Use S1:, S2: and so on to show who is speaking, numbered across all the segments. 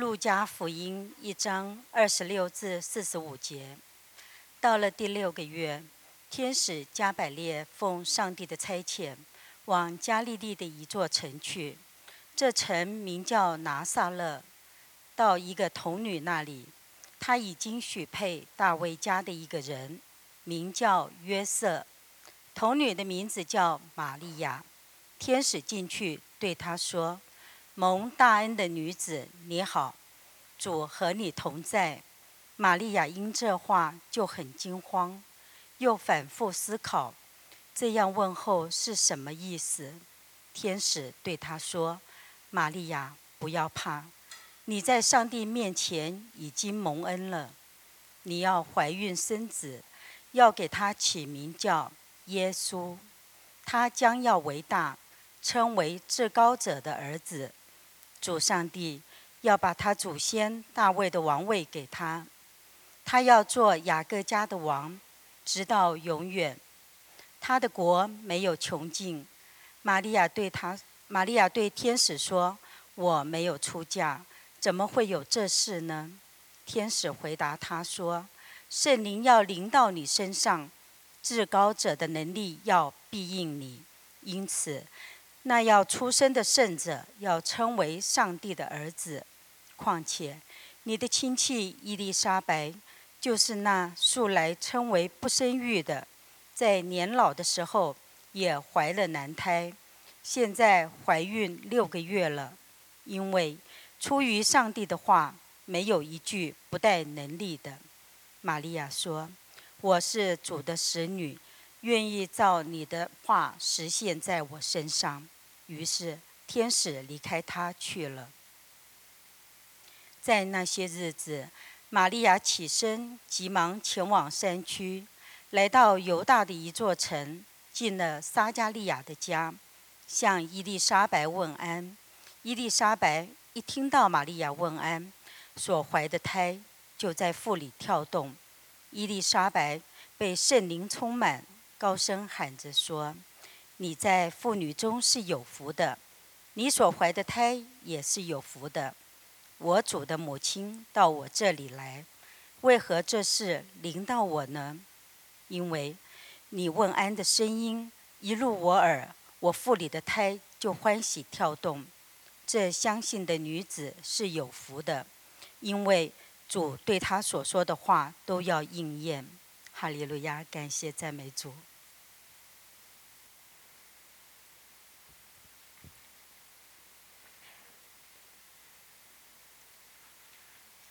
S1: 路加福音一章二十六至四十五节。到了第六个月，天使加百列奉上帝的差遣，往加利利的一座城去。这城名叫拿撒勒。到一个童女那里，她已经许配大卫家的一个人，名叫约瑟。童女的名字叫玛利亚。天使进去对她说：“蒙大恩的女子，你好，主和你同在。”玛利亚因这话就很惊慌，又反复思考，这样问候是什么意思？天使对她说：“玛利亚，不要怕，你在上帝面前已经蒙恩了。你要怀孕生子，要给他起名叫耶稣。他将要为大，称为至高者的儿子。主上帝要把他祖先大卫的王位给他。”他要做雅各家的王，直到永远。他的国没有穷尽。玛利亚对他，玛利亚对天使说：“我没有出嫁，怎么会有这事呢？”天使回答他说：“圣灵要临到你身上，至高者的能力要庇应你，因此，那要出生的圣者要称为上帝的儿子。况且，你的亲戚伊丽莎白。”就是那素来称为不生育的，在年老的时候也怀了男胎，现在怀孕六个月了。因为出于上帝的话，没有一句不带能力的。玛利亚说：“我是主的使女，愿意照你的话实现在我身上。”于是天使离开他去了。在那些日子。玛利亚起身，急忙前往山区，来到犹大的一座城，进了撒加利亚的家，向伊丽莎白问安。伊丽莎白一听到玛利亚问安，所怀的胎就在腹里跳动。伊丽莎白被圣灵充满，高声喊着说：“你在妇女中是有福的，你所怀的胎也是有福的。”我主的母亲到我这里来，为何这事临到我呢？因为你问安的声音一入我耳，我腹里的胎就欢喜跳动。这相信的女子是有福的，因为主对她所说的话都要应验。哈利路亚！感谢赞美主。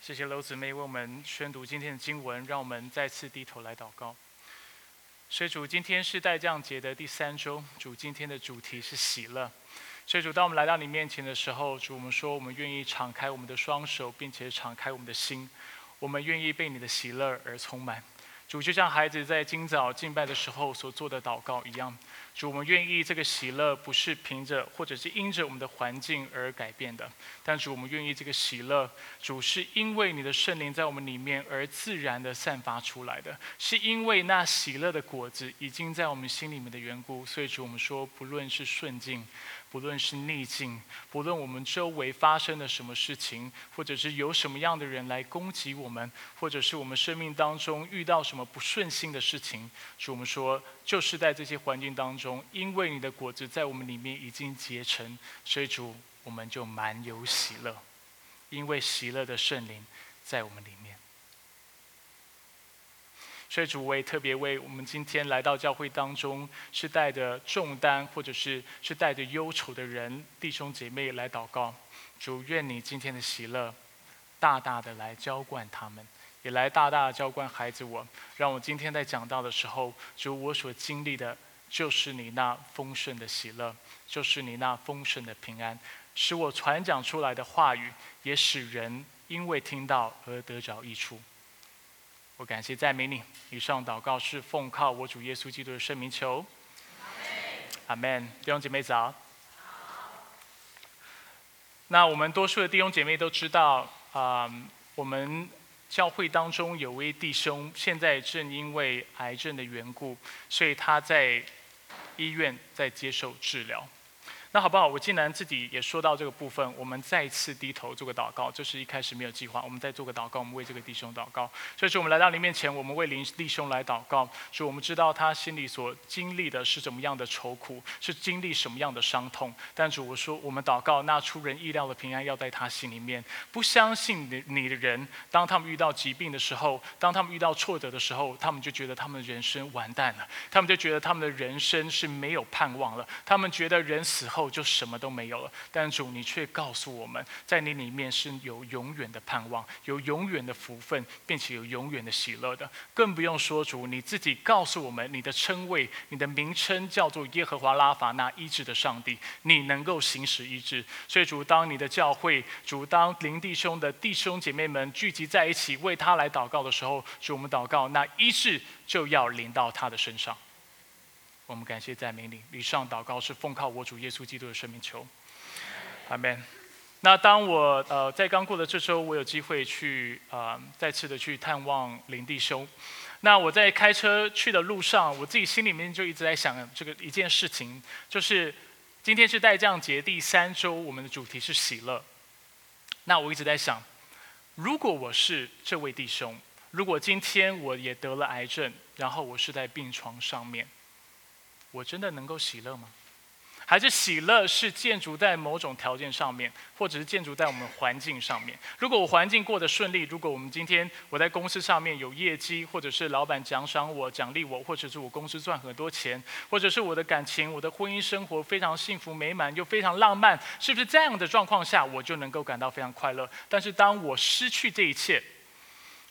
S2: 谢谢楼姊妹为我们宣读今天的经文，让我们再次低头来祷告。所以主，今天是代降节的第三周，主今天的主题是喜乐。所以主，当我们来到你面前的时候，主我们说我们愿意敞开我们的双手，并且敞开我们的心，我们愿意被你的喜乐而充满。主就像孩子在今早敬拜的时候所做的祷告一样。主，我们愿意这个喜乐不是凭着或者是因着我们的环境而改变的，但主，我们愿意这个喜乐，主是因为你的圣灵在我们里面而自然的散发出来的，是因为那喜乐的果子已经在我们心里面的缘故，所以主，我们说，不论是顺境。不论是逆境，不论我们周围发生了什么事情，或者是有什么样的人来攻击我们，或者是我们生命当中遇到什么不顺心的事情，主我们说，就是在这些环境当中，因为你的果子在我们里面已经结成，所以主我们就满有喜乐，因为喜乐的圣灵在我们里面。所以主，我也特别为我们今天来到教会当中是带着重担或者是是带着忧愁的人弟兄姐妹来祷告。主，愿你今天的喜乐大大的来浇灌他们，也来大大的浇灌孩子我。让我今天在讲道的时候，主，我所经历的就是你那丰盛的喜乐，就是你那丰盛的平安，使我传讲出来的话语也使人因为听到而得着益处。我感谢赞美你。以上祷告是奉靠我主耶稣基督的圣名求。阿门。弟兄姐妹早。那我们多数的弟兄姐妹都知道，啊，我们教会当中有位弟兄，现在正因为癌症的缘故，所以他在医院在接受治疗。那好不好？我既然自己也说到这个部分，我们再一次低头做个祷告。这是一开始没有计划，我们再做个祷告，我们为这个弟兄祷告。所以说，我们来到你面前，我们为林弟兄来祷告。说我们知道他心里所经历的是怎么样的愁苦，是经历什么样的伤痛。但主，我说我们祷告，那出人意料的平安要在他心里面。不相信你你的人，当他们遇到疾病的时候，当他们遇到挫折的时候，他们就觉得他们的人生完蛋了，他们就觉得他们的人生是没有盼望了，他们觉得人死后。后就什么都没有了，但主你却告诉我们，在你里面是有永远的盼望，有永远的福分，并且有永远的喜乐的。更不用说主你自己告诉我们，你的称谓、你的名称叫做耶和华拉法那医治的上帝，你能够行使医治。所以主，当你的教会，主当林弟兄的弟兄姐妹们聚集在一起为他来祷告的时候，主我们祷告，那医治就要临到他的身上。我们感谢赞美你。以上祷告是奉靠我主耶稣基督的生命求，阿门。那当我呃在刚过的这周，我有机会去啊再次的去探望林弟兄。那我在开车去的路上，我自己心里面就一直在想这个一件事情，就是今天是代降节第三周，我们的主题是喜乐。那我一直在想，如果我是这位弟兄，如果今天我也得了癌症，然后我是在病床上面。我真的能够喜乐吗？还是喜乐是建筑在某种条件上面，或者是建筑在我们环境上面？如果我环境过得顺利，如果我们今天我在公司上面有业绩，或者是老板奖赏我、奖励我，或者是我公司赚很多钱，或者是我的感情、我的婚姻生活非常幸福美满又非常浪漫，是不是这样的状况下我就能够感到非常快乐？但是当我失去这一切，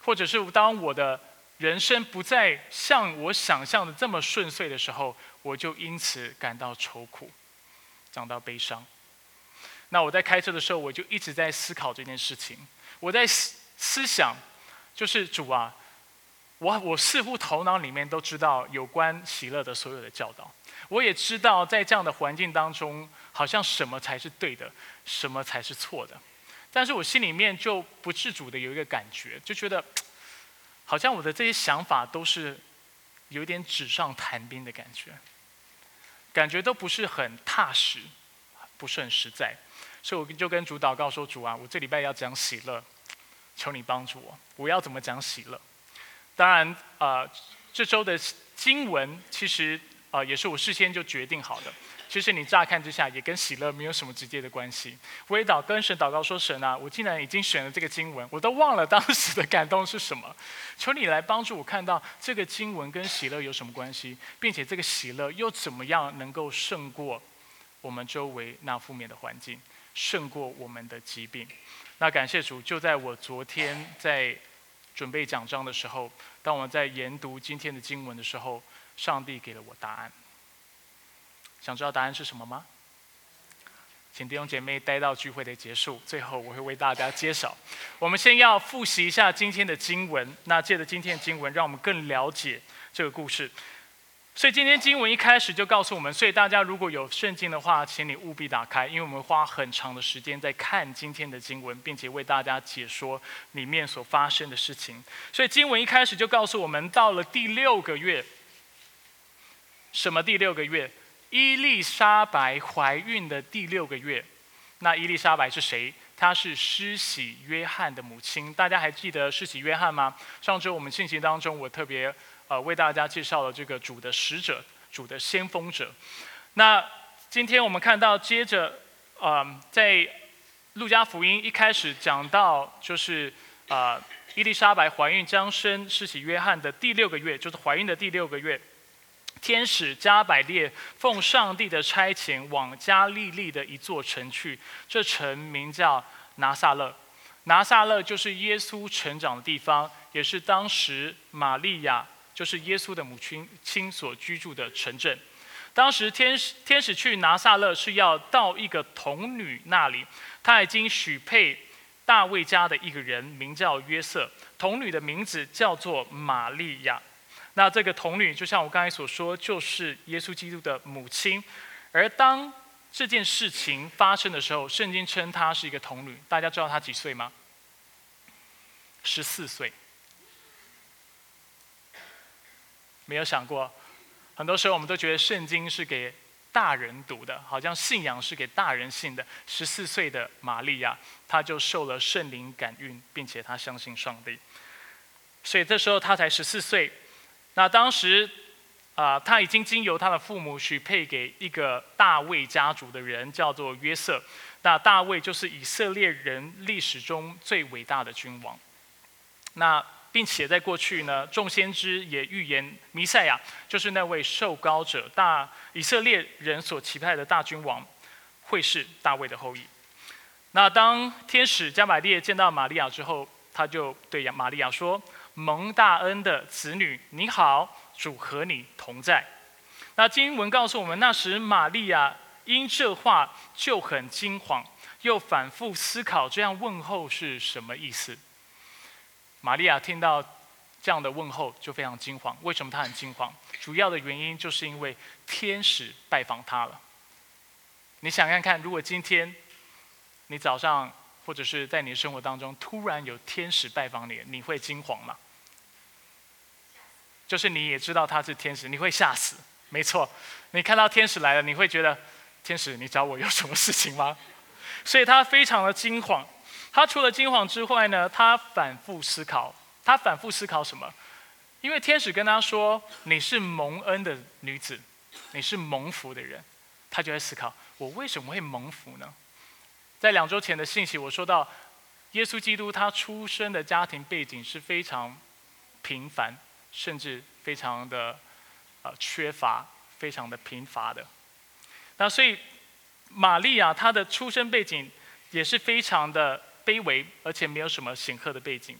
S2: 或者是当我的人生不再像我想象的这么顺遂的时候，我就因此感到愁苦，感到悲伤。那我在开车的时候，我就一直在思考这件事情。我在思思想，就是主啊，我我似乎头脑里面都知道有关喜乐的所有的教导。我也知道在这样的环境当中，好像什么才是对的，什么才是错的。但是我心里面就不自主的有一个感觉，就觉得。好像我的这些想法都是有点纸上谈兵的感觉，感觉都不是很踏实，不是很实在，所以我就跟主祷告说：“主啊，我这礼拜要讲喜乐，求你帮助我，我要怎么讲喜乐？”当然，啊，这周的经文其实啊也是我事先就决定好的。其实你乍看之下也跟喜乐没有什么直接的关系。我也祷跟神祷告说：“神啊，我竟然已经选了这个经文，我都忘了当时的感动是什么。求你来帮助我看到这个经文跟喜乐有什么关系，并且这个喜乐又怎么样能够胜过我们周围那负面的环境，胜过我们的疾病。那感谢主，就在我昨天在准备讲章的时候，当我们在研读今天的经文的时候，上帝给了我答案。”想知道答案是什么吗？请弟兄姐妹待到聚会的结束，最后我会为大家揭晓。我们先要复习一下今天的经文，那借着今天的经文，让我们更了解这个故事。所以今天经文一开始就告诉我们，所以大家如果有圣经的话，请你务必打开，因为我们花很长的时间在看今天的经文，并且为大家解说里面所发生的事情。所以经文一开始就告诉我们，到了第六个月，什么第六个月？伊丽莎白怀孕的第六个月，那伊丽莎白是谁？她是施洗约翰的母亲。大家还记得施洗约翰吗？上周我们信息当中，我特别呃为大家介绍了这个主的使者、主的先锋者。那今天我们看到，接着呃在路加福音一开始讲到，就是啊伊丽莎白怀孕将生施洗约翰的第六个月，就是怀孕的第六个月。天使加百列奉上帝的差遣往加利利的一座城去，这城名叫拿撒勒。拿撒勒就是耶稣成长的地方，也是当时玛利亚，就是耶稣的母亲亲所居住的城镇。当时天使天使去拿撒勒是要到一个童女那里，她已经许配大卫家的一个人，名叫约瑟。童女的名字叫做玛利亚。那这个童女，就像我刚才所说，就是耶稣基督的母亲。而当这件事情发生的时候，圣经称她是一个童女。大家知道她几岁吗？十四岁。没有想过，很多时候我们都觉得圣经是给。大人读的，好像信仰是给大人信的。十四岁的玛利亚，她就受了圣灵感孕，并且她相信上帝。所以这时候她才十四岁。那当时啊，他已经经由他的父母许配给一个大卫家族的人，叫做约瑟。那大卫就是以色列人历史中最伟大的君王。那并且在过去呢，众先知也预言弥赛亚就是那位受膏者，大以色列人所期盼的大君王，会是大卫的后裔。那当天使加百列见到玛利亚之后，他就对玛利亚说：“蒙大恩的子女，你好，主和你同在。”那经文告诉我们，那时玛利亚因这话就很惊慌，又反复思考这样问候是什么意思。玛利亚听到这样的问候，就非常惊慌。为什么她很惊慌？主要的原因就是因为天使拜访她了。你想看看，如果今天你早上或者是在你的生活当中突然有天使拜访你，你会惊慌吗？就是你也知道他是天使，你会吓死。没错，你看到天使来了，你会觉得天使，你找我有什么事情吗？所以他非常的惊慌。他除了惊慌之外呢，他反复思考。他反复思考什么？因为天使跟他说：“你是蒙恩的女子，你是蒙福的人。”他就在思考：我为什么会蒙福呢？在两周前的信息，我说到耶稣基督他出生的家庭背景是非常平凡，甚至非常的呃缺乏，非常的贫乏的。那所以玛利亚她的出生背景也是非常的。卑微，而且没有什么显赫的背景，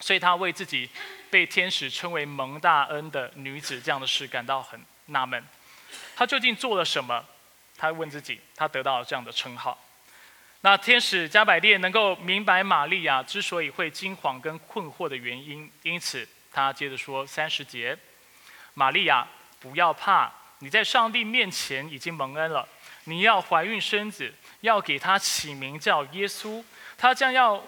S2: 所以她为自己被天使称为蒙大恩的女子这样的事感到很纳闷。她究竟做了什么？她问自己，她得到了这样的称号。那天使加百列能够明白玛利亚之所以会惊慌跟困惑的原因，因此他接着说三十节：玛利亚，不要怕，你在上帝面前已经蒙恩了。你要怀孕生子，要给他起名叫耶稣。他将要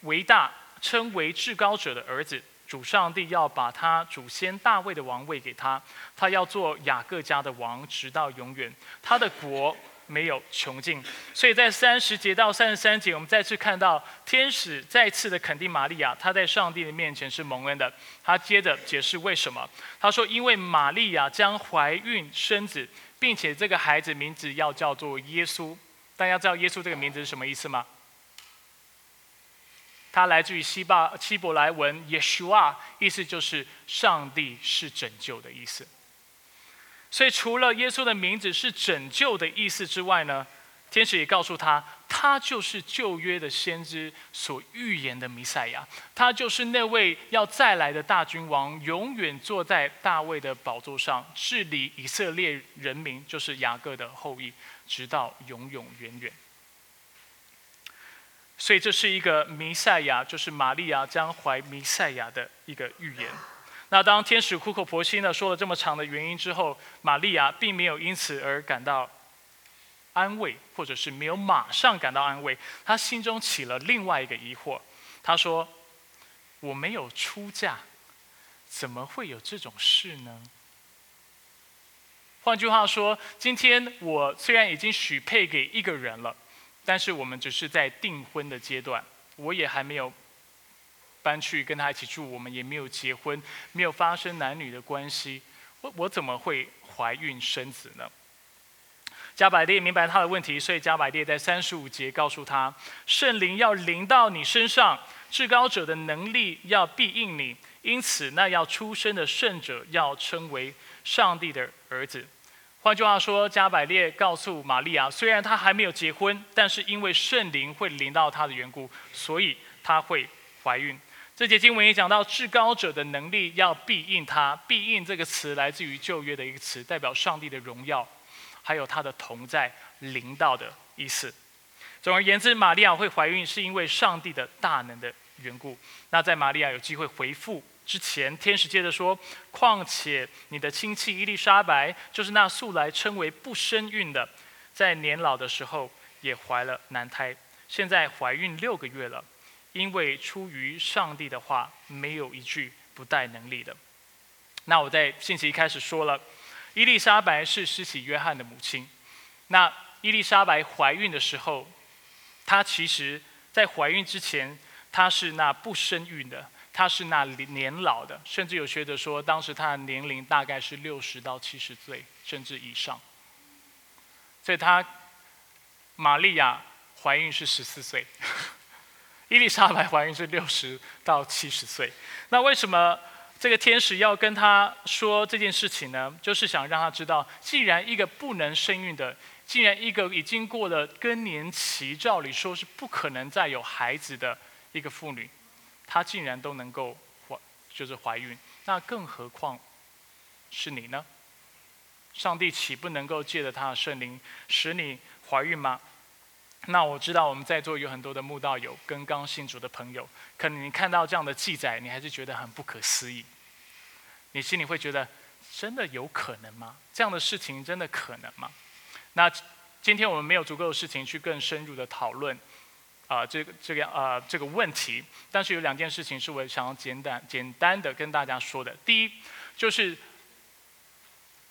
S2: 为大，称为至高者的儿子。主上帝要把他祖先大卫的王位给他，他要做雅各家的王，直到永远。他的国没有穷尽。所以在三十节到三十三节，我们再次看到天使再次的肯定玛利亚，她在上帝的面前是蒙恩的。他接着解释为什么，他说：“因为玛利亚将怀孕生子，并且这个孩子名字要叫做耶稣。大家知道耶稣这个名字是什么意思吗？”它来自于希巴希伯来文 Yeshua，意思就是上帝是拯救的意思。所以除了耶稣的名字是拯救的意思之外呢，天使也告诉他，他就是旧约的先知所预言的弥赛亚，他就是那位要再来的大君王，永远坐在大卫的宝座上治理以色列人民，就是雅各的后裔，直到永永远远。所以这是一个弥赛亚，就是玛利亚将怀弥赛亚的一个预言。那当天使苦口婆心的说了这么长的原因之后，玛利亚并没有因此而感到安慰，或者是没有马上感到安慰。她心中起了另外一个疑惑。她说：“我没有出嫁，怎么会有这种事呢？”换句话说，今天我虽然已经许配给一个人了。但是我们只是在订婚的阶段，我也还没有搬去跟他一起住，我们也没有结婚，没有发生男女的关系，我我怎么会怀孕生子呢？加百列明白他的问题，所以加百列在三十五节告诉他：圣灵要临到你身上，至高者的能力要庇应你，因此那要出生的圣者要称为上帝的儿子。换句话说，加百列告诉玛利亚，虽然她还没有结婚，但是因为圣灵会临到她的缘故，所以她会怀孕。这节经文也讲到，至高者的能力要庇应他。庇应这个词来自于旧约的一个词，代表上帝的荣耀，还有他的同在临到的意思。总而言之，玛利亚会怀孕，是因为上帝的大能的缘故。那在玛利亚有机会回复。之前，天使接着说：“况且你的亲戚伊丽莎白，就是那素来称为不生孕的，在年老的时候也怀了男胎，现在怀孕六个月了。因为出于上帝的话，没有一句不带能力的。”那我在信息一开始说了，伊丽莎白是施洗约翰的母亲。那伊丽莎白怀孕的时候，她其实在怀孕之前，她是那不生育的，她是那年老的，甚至有学者说，当时她的年龄大概是六十到七十岁，甚至以上。所以她玛利亚怀孕是十四岁，伊丽莎白怀孕是六十到七十岁。那为什么？这个天使要跟她说这件事情呢，就是想让她知道，既然一个不能生育的，既然一个已经过了更年期，照理说是不可能再有孩子的一个妇女，她竟然都能够怀，就是怀孕，那更何况是你呢？上帝岂不能够借着他的圣灵使你怀孕吗？那我知道我们在座有很多的慕道友跟刚信主的朋友，可能你看到这样的记载，你还是觉得很不可思议。你心里会觉得，真的有可能吗？这样的事情真的可能吗？那今天我们没有足够的事情去更深入的讨论，啊，这个这个啊这个问题。但是有两件事情是我想要简单简单的跟大家说的。第一，就是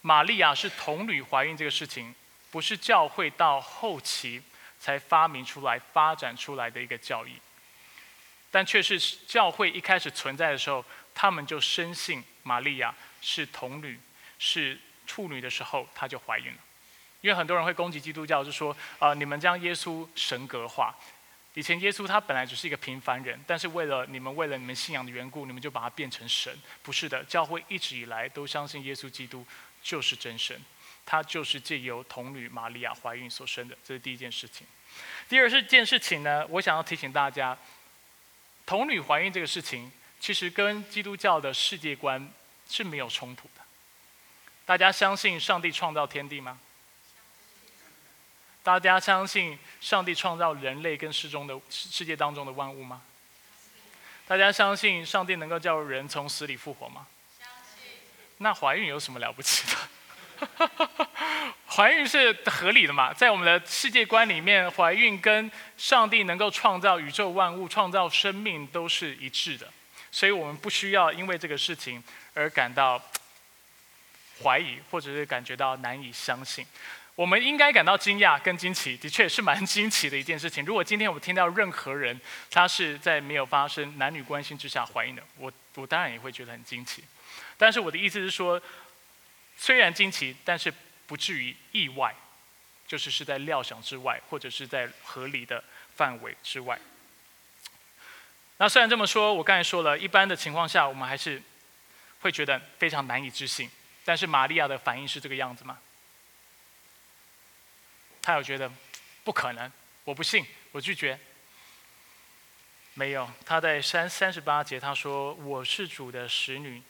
S2: 玛利亚是童女怀孕这个事情，不是教会到后期。才发明出来、发展出来的一个教义，但却是教会一开始存在的时候，他们就深信玛利亚是童女、是处女的时候，她就怀孕了。因为很多人会攻击基督教，就说：啊，你们将耶稣神格化。以前耶稣他本来只是一个平凡人，但是为了你们，为了你们信仰的缘故，你们就把他变成神。不是的，教会一直以来都相信耶稣基督就是真神。她就是借由童女玛利亚怀孕所生的，这是第一件事情。第二是件事情呢，我想要提醒大家，童女怀孕这个事情，其实跟基督教的世界观是没有冲突的。大家相信上帝创造天地吗？大家相信上帝创造人类跟世中的世界当中的万物吗？大家相信上帝能够叫人从死里复活吗？相信。那怀孕有什么了不起的？怀孕是合理的嘛？在我们的世界观里面，怀孕跟上帝能够创造宇宙万物、创造生命都是一致的，所以我们不需要因为这个事情而感到怀疑，或者是感觉到难以相信。我们应该感到惊讶跟惊奇，的确是蛮惊奇的一件事情。如果今天我们听到任何人他是在没有发生男女关系之下怀孕的，我我当然也会觉得很惊奇。但是我的意思是说。虽然惊奇，但是不至于意外，就是是在料想之外，或者是在合理的范围之外。那虽然这么说，我刚才说了一般的情况下，我们还是会觉得非常难以置信。但是玛利亚的反应是这个样子吗？他有觉得不可能，我不信，我拒绝。没有，他在三三十八节他说：“我是主的使女，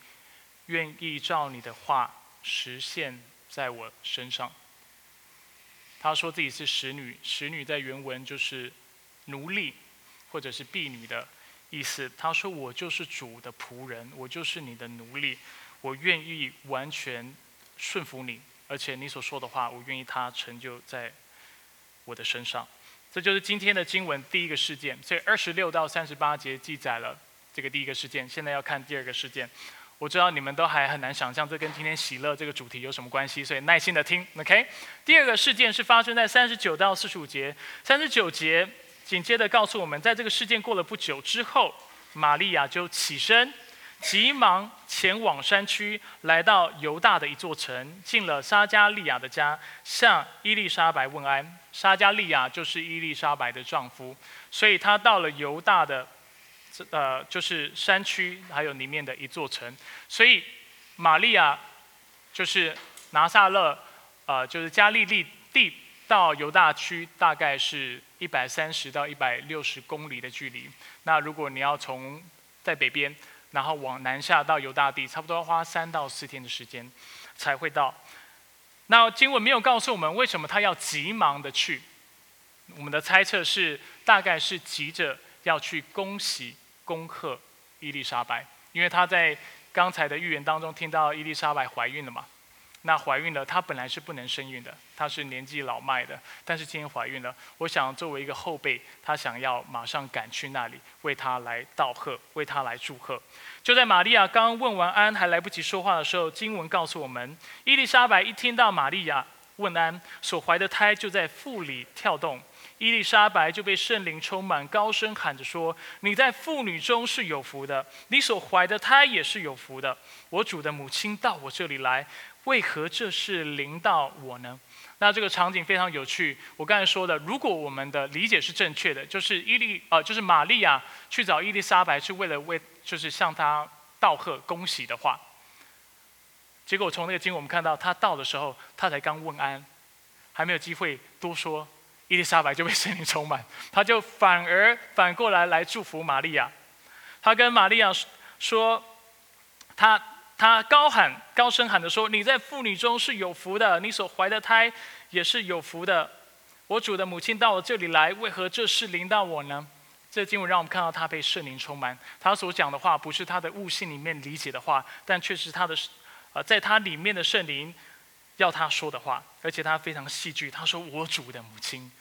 S2: 愿意照你的话。”实现在我身上。他说自己是使女，使女在原文就是奴隶或者是婢女的意思。他说我就是主的仆人，我就是你的奴隶，我愿意完全顺服你，而且你所说的话，我愿意他成就在我的身上。这就是今天的经文第一个事件。所以二十六到三十八节记载了这个第一个事件。现在要看第二个事件。我知道你们都还很难想象这跟今天喜乐这个主题有什么关系，所以耐心的听，OK。第二个事件是发生在三十九到四十五节，三十九节紧接着告诉我们，在这个事件过了不久之后，玛利亚就起身，急忙前往山区，来到犹大的一座城，进了撒加利亚的家，向伊丽莎白问安。撒加利亚就是伊丽莎白的丈夫，所以他到了犹大的。呃，就是山区，还有里面的一座城，所以玛利亚就是拿撒勒，呃，就是加利利地到犹大区，大概是一百三十到一百六十公里的距离。那如果你要从在北边，然后往南下到犹大地，差不多要花三到四天的时间才会到。那经文没有告诉我们为什么他要急忙的去，我们的猜测是大概是急着要去恭喜。恭贺伊丽莎白，因为他在刚才的预言当中听到伊丽莎白怀孕了嘛，那怀孕了，她本来是不能生育的，她是年纪老迈的，但是今天怀孕了。我想作为一个后辈，她想要马上赶去那里，为她来道贺，为她来祝贺。就在玛利亚刚问完安，还来不及说话的时候，经文告诉我们，伊丽莎白一听到玛利亚问安，所怀的胎就在腹里跳动。伊丽莎白就被圣灵充满，高声喊着说：“你在妇女中是有福的，你所怀的胎也是有福的。我主的母亲到我这里来。”为何这是临到我呢？那这个场景非常有趣。我刚才说的，如果我们的理解是正确的，就是伊丽呃，就是玛利亚去找伊丽莎白是为了为，就是向她道贺恭喜的话。结果从那个经我们看到，她到的时候，她才刚问安，还没有机会多说，伊丽莎白就被圣灵充满，他就反而反过来来祝福玛利亚。他跟玛利亚说，他。他高喊、高声喊着说：“你在妇女中是有福的，你所怀的胎也是有福的。我主的母亲到我这里来，为何这事临到我呢？”这经文让我们看到他被圣灵充满。他所讲的话不是他的悟性里面理解的话，但却是他的，呃，在他里面的圣灵要他说的话。而且他非常戏剧，他说：“我主的母亲，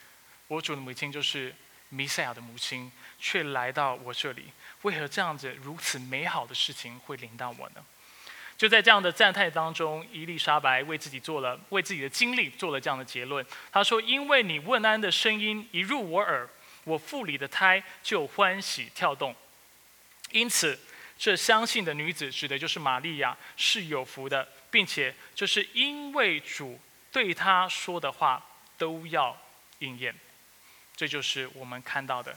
S2: 我主的母亲就是弥赛亚的母亲，却来到我这里，为何这样子如此美好的事情会临到我呢？”就在这样的赞叹当中，伊丽莎白为自己做了为自己的经历做了这样的结论。她说：“因为你问安的声音一入我耳，我腹里的胎就欢喜跳动。因此，这相信的女子指的就是玛利亚是有福的，并且这是因为主对她说的话都要应验。这就是我们看到的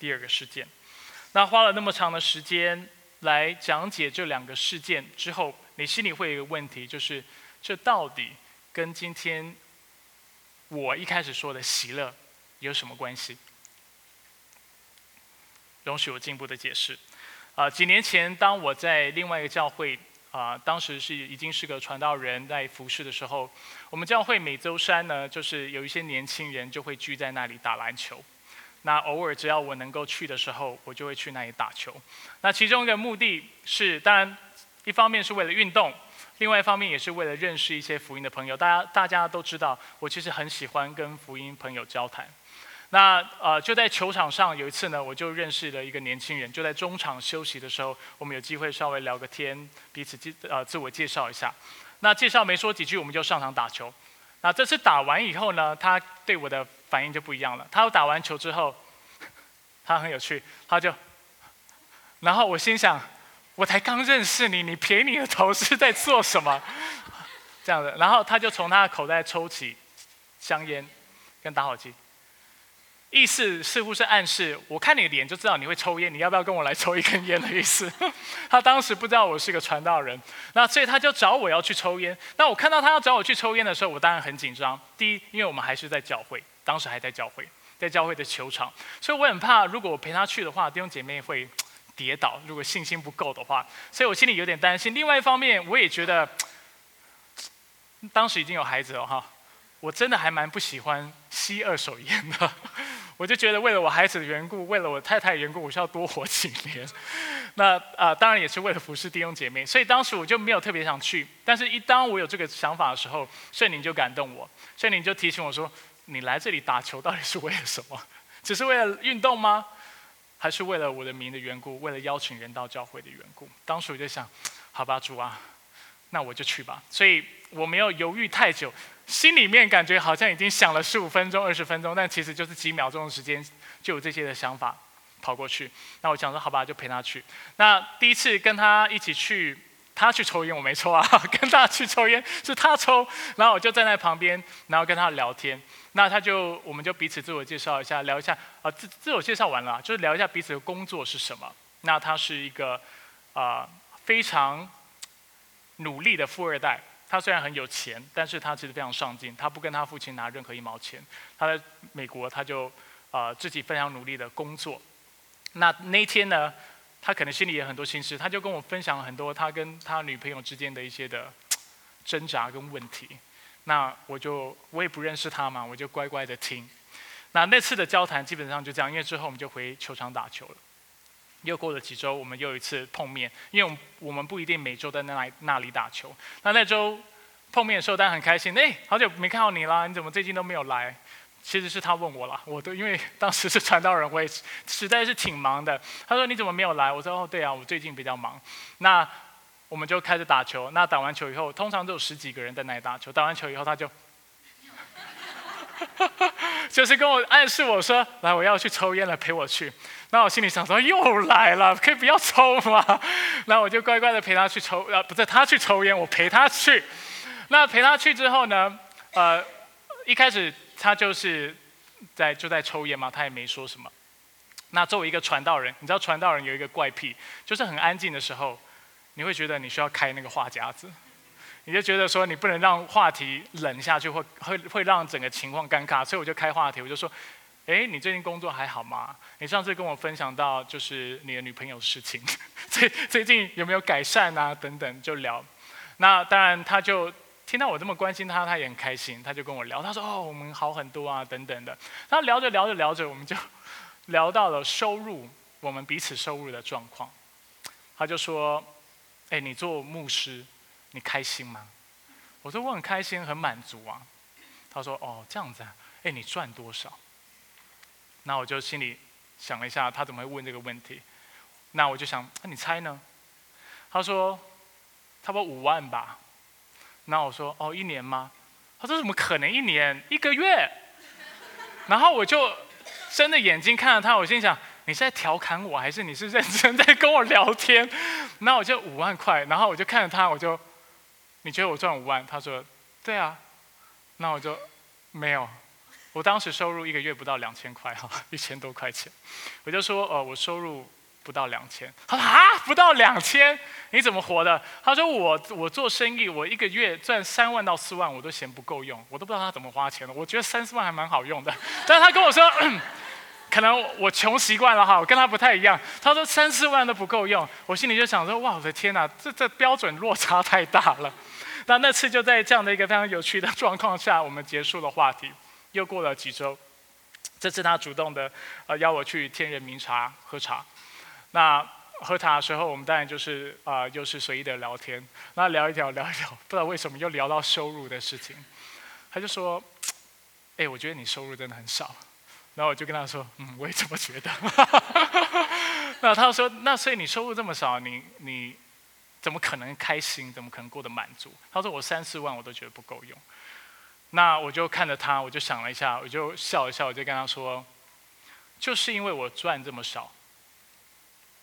S2: 第二个事件。那花了那么长的时间。”来讲解这两个事件之后，你心里会有一个问题，就是这到底跟今天我一开始说的喜乐有什么关系？容许我进一步的解释。啊，几年前当我在另外一个教会啊，当时是已经是个传道人在服侍的时候，我们教会每周三呢，就是有一些年轻人就会聚在那里打篮球。那偶尔只要我能够去的时候，我就会去那里打球。那其中一个目的是，当然一方面是为了运动，另外一方面也是为了认识一些福音的朋友。大家大家都知道，我其实很喜欢跟福音朋友交谈。那呃就在球场上有一次呢，我就认识了一个年轻人。就在中场休息的时候，我们有机会稍微聊个天，彼此介呃自我介绍一下。那介绍没说几句，我们就上场打球。那这次打完以后呢，他对我的反应就不一样了。他打完球之后，他很有趣，他就，然后我心想，我才刚认识你，你撇你的头是在做什么？这样的，然后他就从他的口袋抽起香烟跟打火机。意思似乎是暗示，我看你的脸就知道你会抽烟，你要不要跟我来抽一根烟的意思？他当时不知道我是个传道人，那所以他就找我要去抽烟。那我看到他要找我去抽烟的时候，我当然很紧张。第一，因为我们还是在教会，当时还在教会，在教会的球场，所以我很怕，如果我陪他去的话，弟兄姐妹会跌倒。如果信心不够的话，所以我心里有点担心。另外一方面，我也觉得，当时已经有孩子了哈。我真的还蛮不喜欢吸二手烟的，我就觉得为了我孩子的缘故，为了我太太的缘故，我需要多活几年。那啊，当然也是为了服侍弟兄姐妹，所以当时我就没有特别想去。但是，一当我有这个想法的时候，圣灵就感动我，圣灵就提醒我说：“你来这里打球到底是为了什么？只是为了运动吗？还是为了我的名的缘故？为了邀请人到教会的缘故？”当时我就想：“好吧，主啊，那我就去吧。”所以我没有犹豫太久。心里面感觉好像已经想了十五分钟、二十分钟，但其实就是几秒钟的时间，就有这些的想法跑过去。那我想说，好吧，就陪他去。那第一次跟他一起去，他去抽烟，我没抽啊，跟他去抽烟是他抽，然后我就站在旁边，然后跟他聊天。那他就，我们就彼此自我介绍一下，聊一下啊，自自我介绍完了，就是聊一下彼此的工作是什么。那他是一个啊非常努力的富二代。他虽然很有钱，但是他其实非常上进。他不跟他父亲拿任何一毛钱。他在美国，他就啊自己非常努力的工作。那那天呢，他可能心里也很多心事，他就跟我分享了很多他跟他女朋友之间的一些的挣扎跟问题。那我就我也不认识他嘛，我就乖乖的听。那那次的交谈基本上就这样，因为之后我们就回球场打球了。又过了几周，我们又一次碰面，因为我们我们不一定每周都在那那里打球。那那周碰面的时候，当然很开心。哎，好久没看到你啦，你怎么最近都没有来？其实是他问我了，我都因为当时是传道人，我也实在是挺忙的。他说你怎么没有来？我说哦，对啊，我最近比较忙。那我们就开始打球。那打完球以后，通常都有十几个人在那里打球。打完球以后，他就，就是跟我暗示我说，来，我要去抽烟了，陪我去。那我心里想说，又来了，可以不要抽吗？那我就乖乖的陪他去抽，呃，不是他去抽烟，我陪他去。那陪他去之后呢，呃，一开始。他就是在就在抽烟嘛，他也没说什么。那作为一个传道人，你知道传道人有一个怪癖，就是很安静的时候，你会觉得你需要开那个话匣子，你就觉得说你不能让话题冷下去，会会会让整个情况尴尬，所以我就开话题，我就说，哎，你最近工作还好吗？你上次跟我分享到就是你的女朋友事情，最最近有没有改善啊？等等就聊。那当然他就。听到我这么关心他，他也很开心，他就跟我聊，他说：“哦，我们好很多啊，等等的。”他聊着聊着聊着，我们就聊到了收入，我们彼此收入的状况。他就说：“哎，你做牧师，你开心吗？”我说：“我很开心，很满足啊。”他说：“哦，这样子啊，哎，你赚多少？”那我就心里想了一下，他怎么会问这个问题？那我就想，那你猜呢？他说：“差不多五万吧。”那我说哦，一年吗？他说怎么可能一年？一个月？然后我就睁着眼睛看着他，我心想你是在调侃我还是你是认真在跟我聊天？那我就五万块，然后我就看着他，我就你觉得我赚五万？他说对啊。那我就没有，我当时收入一个月不到两千块哈，一千多块钱。我就说呃，我收入。不到两千，他说啊，不到两千，你怎么活的？他说我我做生意，我一个月赚三万到四万，我都嫌不够用，我都不知道他怎么花钱的。我觉得三四万还蛮好用的，但是他跟我说，可能我穷习惯了哈，我跟他不太一样。他说三四万都不够用，我心里就想说，哇，我的天哪，这这标准落差太大了。那那次就在这样的一个非常有趣的状况下，我们结束了话题。又过了几周，这次他主动的呃邀我去天人茗茶喝茶。那喝茶的时候，我们当然就是啊，又是随意的聊天。那聊一聊，聊一聊，不知道为什么又聊到收入的事情。他就说：“哎，我觉得你收入真的很少。”然后我就跟他说：“嗯，我也这么觉得。”那他说：“那所以你收入这么少，你你怎么可能开心？怎么可能过得满足？”他说：“我三四万我都觉得不够用。”那我就看着他，我就想了一下，我就笑一笑，我就跟他说：“就是因为我赚这么少。”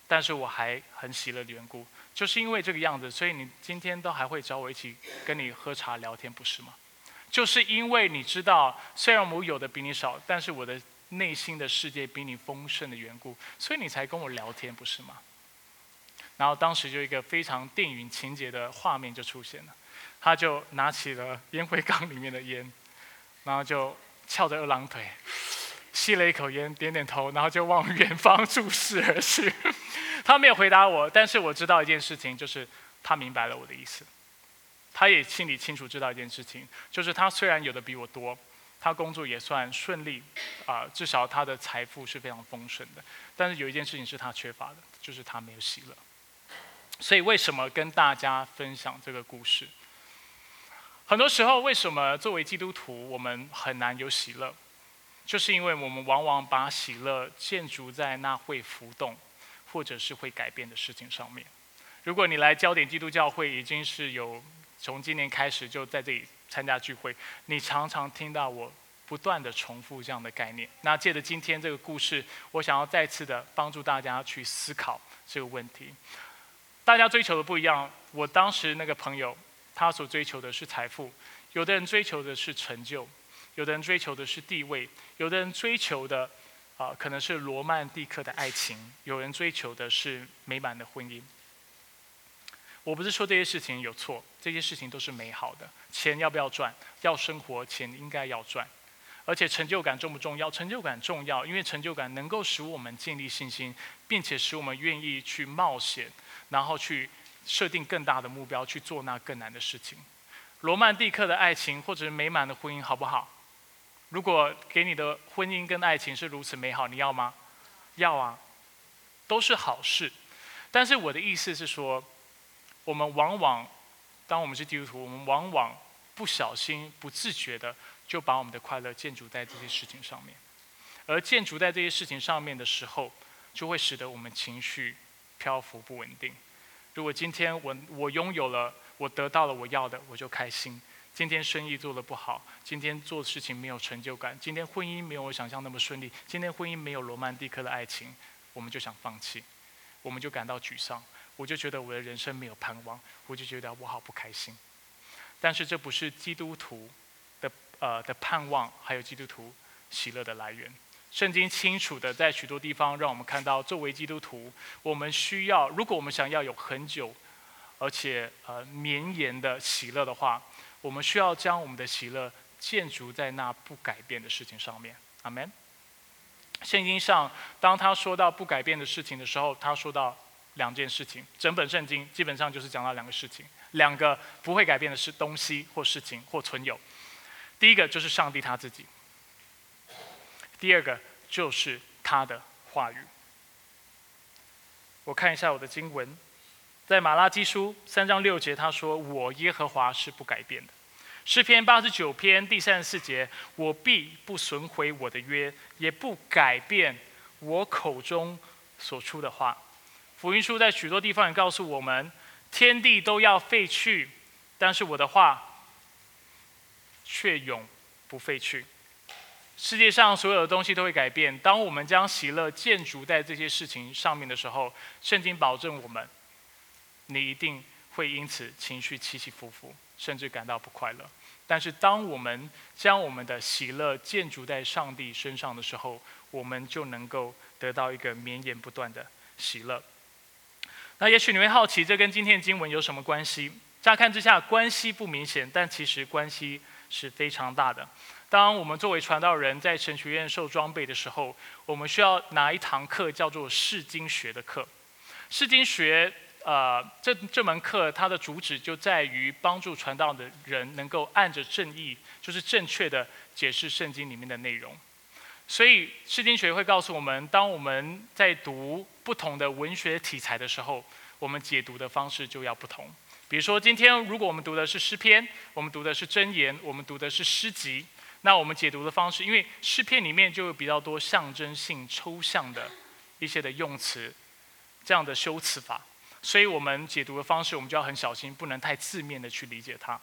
S2: 但是我还很喜乐的缘故，就是因为这个样子，所以你今天都还会找我一起跟你喝茶聊天，不是吗？就是因为你知道，虽然我有的比你少，但是我的内心的世界比你丰盛的缘故，所以你才跟我聊天，不是吗？然后当时就一个非常电影情节的画面就出现了，他就拿起了烟灰缸里面的烟，然后就翘着二郎腿。吸了一口烟，点点头，然后就往远方注视而去。他没有回答我，但是我知道一件事情，就是他明白了我的意思。他也心里清楚知道一件事情，就是他虽然有的比我多，他工作也算顺利，啊，至少他的财富是非常丰盛的。但是有一件事情是他缺乏的，就是他没有喜乐。所以为什么跟大家分享这个故事？很多时候，为什么作为基督徒，我们很难有喜乐？就是因为我们往往把喜乐建筑在那会浮动，或者是会改变的事情上面。如果你来焦点基督教会，已经是有从今年开始就在这里参加聚会，你常常听到我不断的重复这样的概念。那借着今天这个故事，我想要再次的帮助大家去思考这个问题。大家追求的不一样。我当时那个朋友，他所追求的是财富，有的人追求的是成就。有的人追求的是地位，有的人追求的啊可能是罗曼蒂克的爱情，有人追求的是美满的婚姻。我不是说这些事情有错，这些事情都是美好的。钱要不要赚？要生活，钱应该要赚。而且成就感重不重要？成就感重要，因为成就感能够使我们建立信心，并且使我们愿意去冒险，然后去设定更大的目标，去做那更难的事情。罗曼蒂克的爱情或者是美满的婚姻，好不好？如果给你的婚姻跟爱情是如此美好，你要吗？要啊，都是好事。但是我的意思是说，我们往往，当我们是基督徒，我们往往不小心、不自觉的就把我们的快乐建筑在这些事情上面，而建筑在这些事情上面的时候，就会使得我们情绪漂浮不稳定。如果今天我我拥有了，我得到了我要的，我就开心。今天生意做得不好，今天做事情没有成就感，今天婚姻没有我想象那么顺利，今天婚姻没有罗曼蒂克的爱情，我们就想放弃，我们就感到沮丧，我就觉得我的人生没有盼望，我就觉得我好不开心。但是这不是基督徒的呃的盼望，还有基督徒喜乐的来源。圣经清楚的在许多地方让我们看到，作为基督徒，我们需要，如果我们想要有很久，而且呃绵延的喜乐的话，我们需要将我们的喜乐建筑在那不改变的事情上面。阿门。圣经上，当他说到不改变的事情的时候，他说到两件事情。整本圣经基本上就是讲到两个事情，两个不会改变的是东西或事情或存有。第一个就是上帝他自己。第二个就是他的话语。我看一下我的经文，在马拉基书三章六节，他说：“我耶和华是不改变的。”诗篇八十九篇第三十四节：“我必不损毁我的约，也不改变我口中所出的话。”福音书在许多地方也告诉我们：“天地都要废去，但是我的话却永不废去。”世界上所有的东西都会改变。当我们将喜乐建筑在这些事情上面的时候，圣经保证我们，你一定会因此情绪起起伏伏，甚至感到不快乐。但是，当我们将我们的喜乐建筑在上帝身上的时候，我们就能够得到一个绵延不断的喜乐。那也许你会好奇，这跟今天的经文有什么关系？乍看之下关系不明显，但其实关系是非常大的。当我们作为传道人在神学院受装备的时候，我们需要拿一堂课叫做释经学的课。释经学，呃，这这门课它的主旨就在于帮助传道的人能够按着正义，就是正确的解释圣经里面的内容。所以释经学会告诉我们，当我们在读不同的文学题材的时候，我们解读的方式就要不同。比如说，今天如果我们读的是诗篇，我们读的是箴言，我们读的是诗集。那我们解读的方式，因为诗篇里面就有比较多象征性、抽象的一些的用词，这样的修辞法，所以我们解读的方式，我们就要很小心，不能太字面的去理解它。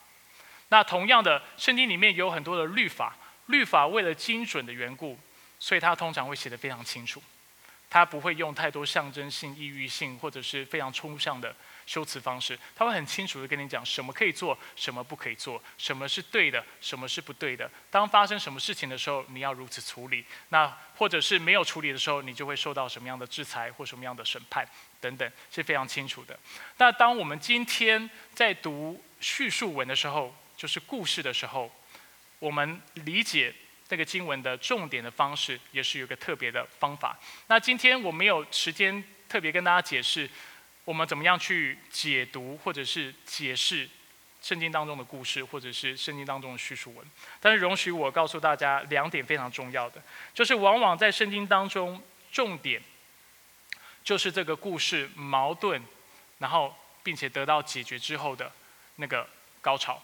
S2: 那同样的，圣经里面有很多的律法，律法为了精准的缘故，所以它通常会写得非常清楚，它不会用太多象征性、意喻性或者是非常抽象的。修辞方式，他会很清楚的跟你讲什么可以做，什么不可以做，什么是对的，什么是不对的。当发生什么事情的时候，你要如此处理。那或者是没有处理的时候，你就会受到什么样的制裁或什么样的审判等等，是非常清楚的。那当我们今天在读叙述文的时候，就是故事的时候，我们理解那个经文的重点的方式，也是有个特别的方法。那今天我没有时间特别跟大家解释。我们怎么样去解读或者是解释圣经当中的故事，或者是圣经当中的叙述文？但是容许我告诉大家两点非常重要的，就是往往在圣经当中，重点就是这个故事矛盾，然后并且得到解决之后的那个高潮，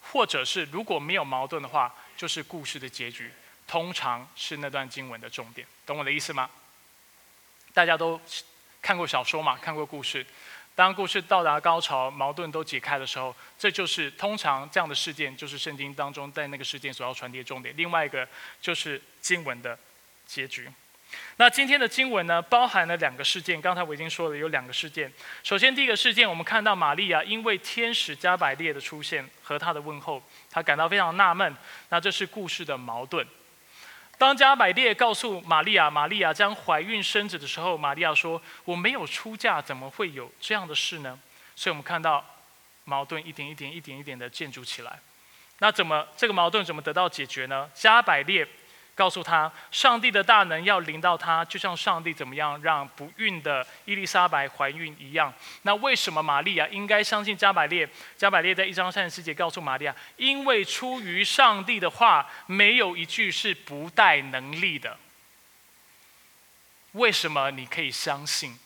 S2: 或者是如果没有矛盾的话，就是故事的结局，通常是那段经文的重点。懂我的意思吗？大家都。看过小说嘛？看过故事。当故事到达高潮，矛盾都解开的时候，这就是通常这样的事件，就是圣经当中在那个事件所要传递的重点。另外一个就是经文的结局。那今天的经文呢，包含了两个事件。刚才我已经说了，有两个事件。首先，第一个事件，我们看到玛利亚因为天使加百列的出现和他的问候，她感到非常纳闷。那这是故事的矛盾。当加百列告诉玛利亚，玛利亚将怀孕生子的时候，玛利亚说：“我没有出嫁，怎么会有这样的事呢？”所以，我们看到矛盾一点一点、一点一点的建筑起来。那怎么这个矛盾怎么得到解决呢？加百列。告诉他，上帝的大能要临到他，就像上帝怎么样让不孕的伊丽莎白怀孕一样。那为什么玛利亚应该相信加百列？加百列在一章三十四节告诉玛利亚，因为出于上帝的话，没有一句是不带能力的。为什么你可以相信？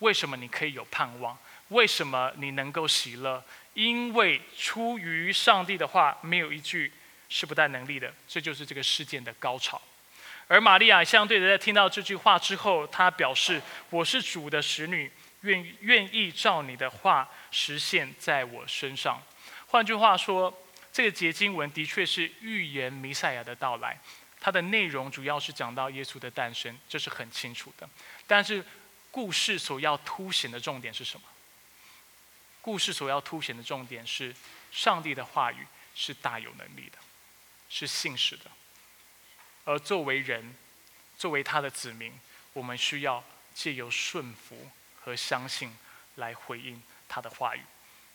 S2: 为什么你可以有盼望？为什么你能够喜乐？因为出于上帝的话，没有一句是不带能力的。这就是这个事件的高潮。而玛利亚相对的，在听到这句话之后，她表示：“我是主的使女，愿愿意照你的话实现在我身上。”换句话说，这个结经文的确是预言弥赛亚的到来。它的内容主要是讲到耶稣的诞生，这是很清楚的。但是，故事所要凸显的重点是什么？故事所要凸显的重点是，上帝的话语是大有能力的，是信实的。而作为人，作为他的子民，我们需要借由顺服和相信来回应他的话语，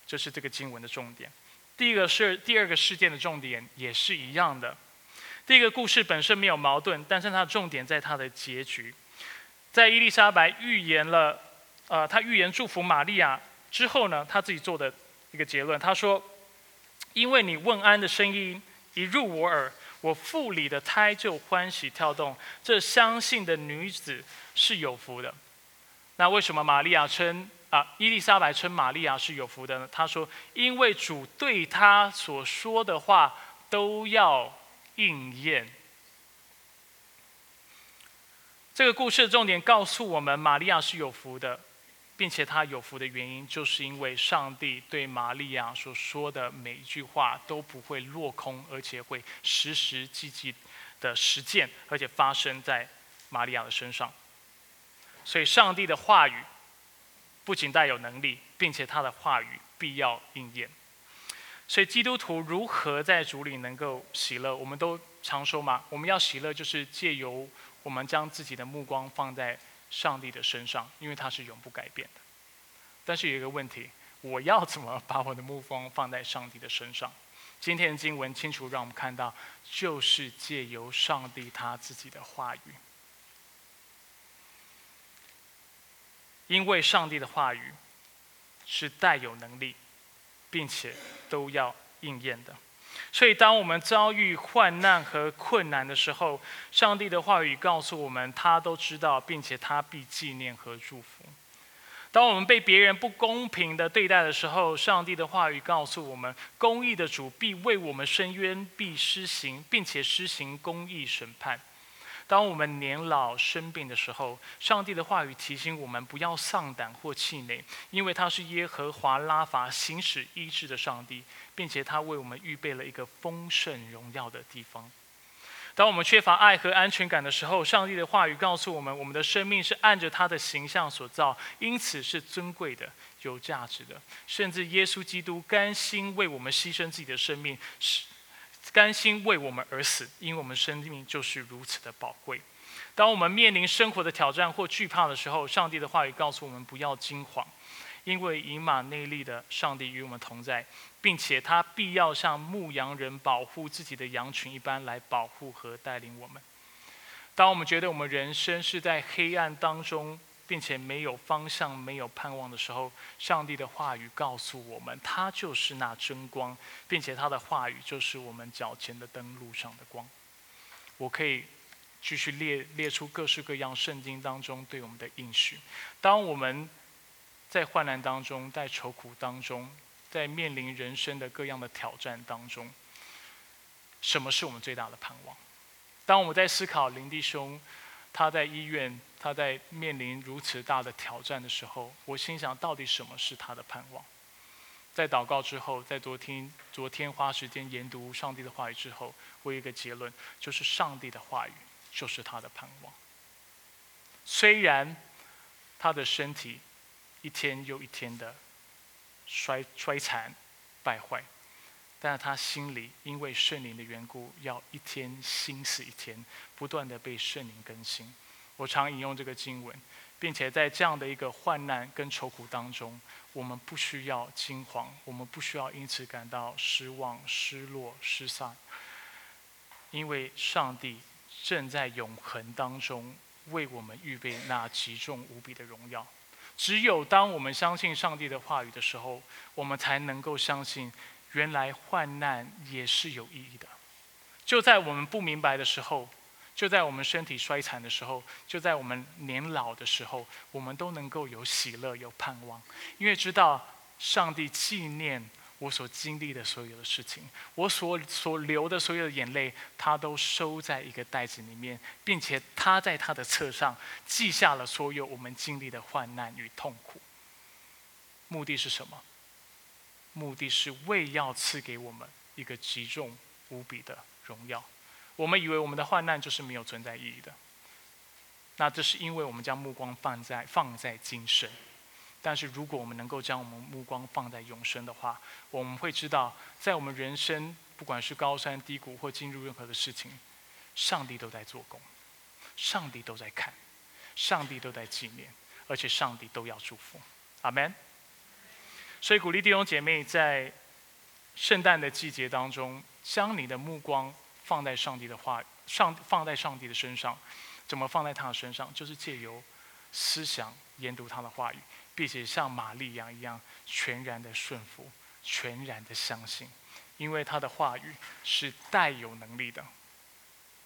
S2: 这是这个经文的重点。第一个是第二个事件的重点也是一样的。第一个故事本身没有矛盾，但是它的重点在它的结局。在伊丽莎白预言了，呃，他预言祝福玛利亚之后呢，他自己做的一个结论，他说：“因为你问安的声音一入我耳。”我腹里的胎就欢喜跳动，这相信的女子是有福的。那为什么玛利亚称啊伊丽莎白称玛利亚是有福的呢？她说：“因为主对她所说的话都要应验。”这个故事的重点告诉我们，玛利亚是有福的。并且他有福的原因，就是因为上帝对玛利亚所说的每一句话都不会落空，而且会时时积极的实践，而且发生在玛利亚的身上。所以，上帝的话语不仅带有能力，并且他的话语必要应验。所以，基督徒如何在主里能够喜乐？我们都常说嘛，我们要喜乐，就是借由我们将自己的目光放在。上帝的身上，因为他是永不改变的。但是有一个问题，我要怎么把我的目光放在上帝的身上？今天的经文清楚让我们看到，就是借由上帝他自己的话语。因为上帝的话语是带有能力，并且都要应验的。所以，当我们遭遇患难和困难的时候，上帝的话语告诉我们，他都知道，并且他必纪念和祝福。当我们被别人不公平的对待的时候，上帝的话语告诉我们，公义的主必为我们伸冤，必施行，并且施行公义审判。当我们年老生病的时候，上帝的话语提醒我们不要丧胆或气馁，因为他是耶和华拉法行使医治的上帝，并且他为我们预备了一个丰盛荣耀的地方。当我们缺乏爱和安全感的时候，上帝的话语告诉我们，我们的生命是按着他的形象所造，因此是尊贵的、有价值的。甚至耶稣基督甘心为我们牺牲自己的生命，是。甘心为我们而死，因为我们生命就是如此的宝贵。当我们面临生活的挑战或惧怕的时候，上帝的话语告诉我们不要惊慌，因为以马内利的上帝与我们同在，并且他必要像牧羊人保护自己的羊群一般来保护和带领我们。当我们觉得我们人生是在黑暗当中，并且没有方向、没有盼望的时候，上帝的话语告诉我们，他就是那真光，并且他的话语就是我们脚前的灯路上的光。我可以继续列列出各式各样圣经当中对我们的应许。当我们在患难当中，在愁苦当中，在面临人生的各样的挑战当中，什么是我们最大的盼望？当我们在思考林弟兄他在医院。他在面临如此大的挑战的时候，我心想：到底什么是他的盼望？在祷告之后，在昨天昨天花时间研读上帝的话语之后，我有一个结论，就是上帝的话语就是他的盼望。虽然他的身体一天又一天的衰衰残败坏，但是他心里因为圣灵的缘故，要一天新死一天，不断的被圣灵更新。我常引用这个经文，并且在这样的一个患难跟愁苦当中，我们不需要惊慌，我们不需要因此感到失望、失落、失散，因为上帝正在永恒当中为我们预备那极重无比的荣耀。只有当我们相信上帝的话语的时候，我们才能够相信，原来患难也是有意义的。就在我们不明白的时候。就在我们身体衰残的时候，就在我们年老的时候，我们都能够有喜乐、有盼望，因为知道上帝纪念我所经历的所有的事情，我所所流的所有的眼泪，他都收在一个袋子里面，并且他在他的册上记下了所有我们经历的患难与痛苦。目的是什么？目的是为要赐给我们一个极重无比的荣耀。我们以为我们的患难就是没有存在意义的，那这是因为我们将目光放在放在今生。但是如果我们能够将我们目光放在永生的话，我们会知道，在我们人生不管是高山低谷或进入任何的事情，上帝都在做工，上帝都在看，上帝都在纪念，而且上帝都要祝福。阿门。所以鼓励弟兄姐妹在圣诞的季节当中，将你的目光放在上帝的话上，放在上帝的身上。怎么放在他的身上？就是借由思想研读他的话语。并且像玛利亚一样全然的顺服，全然的相信，因为他的话语是带有能力的，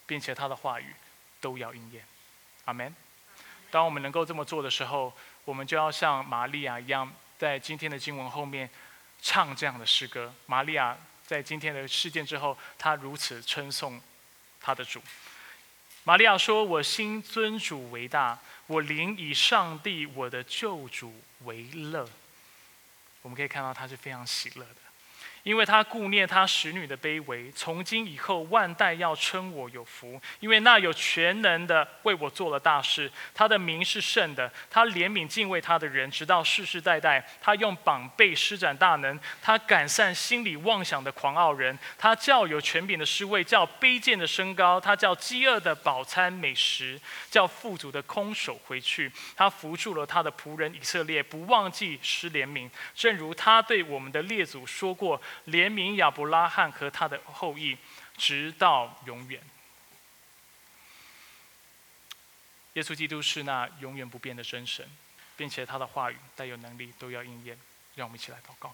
S2: 并且他的话语都要应验。阿门。当我们能够这么做的时候，我们就要像玛利亚一样，在今天的经文后面唱这样的诗歌。玛利亚在今天的事件之后，她如此称颂她的主。玛利亚说：“我心尊主为大。”我灵以上帝我的救主为乐，我们可以看到她是非常喜乐的。因为他顾念他使女的卑微，从今以后万代要称我有福。因为那有全能的为我做了大事，他的名是圣的，他怜悯敬畏他的人，直到世世代代。他用膀臂施展大能，他赶散心里妄想的狂傲人。他叫有权柄的侍卫，叫卑贱的升高，他叫饥饿的饱餐美食，叫富足的空手回去。他扶住了他的仆人以色列，不忘记施怜悯，正如他对我们的列祖说过。怜悯亚伯拉罕和他的后裔，直到永远。耶稣基督是那永远不变的真神，并且他的话语带有能力，都要应验。让我们一起来祷告。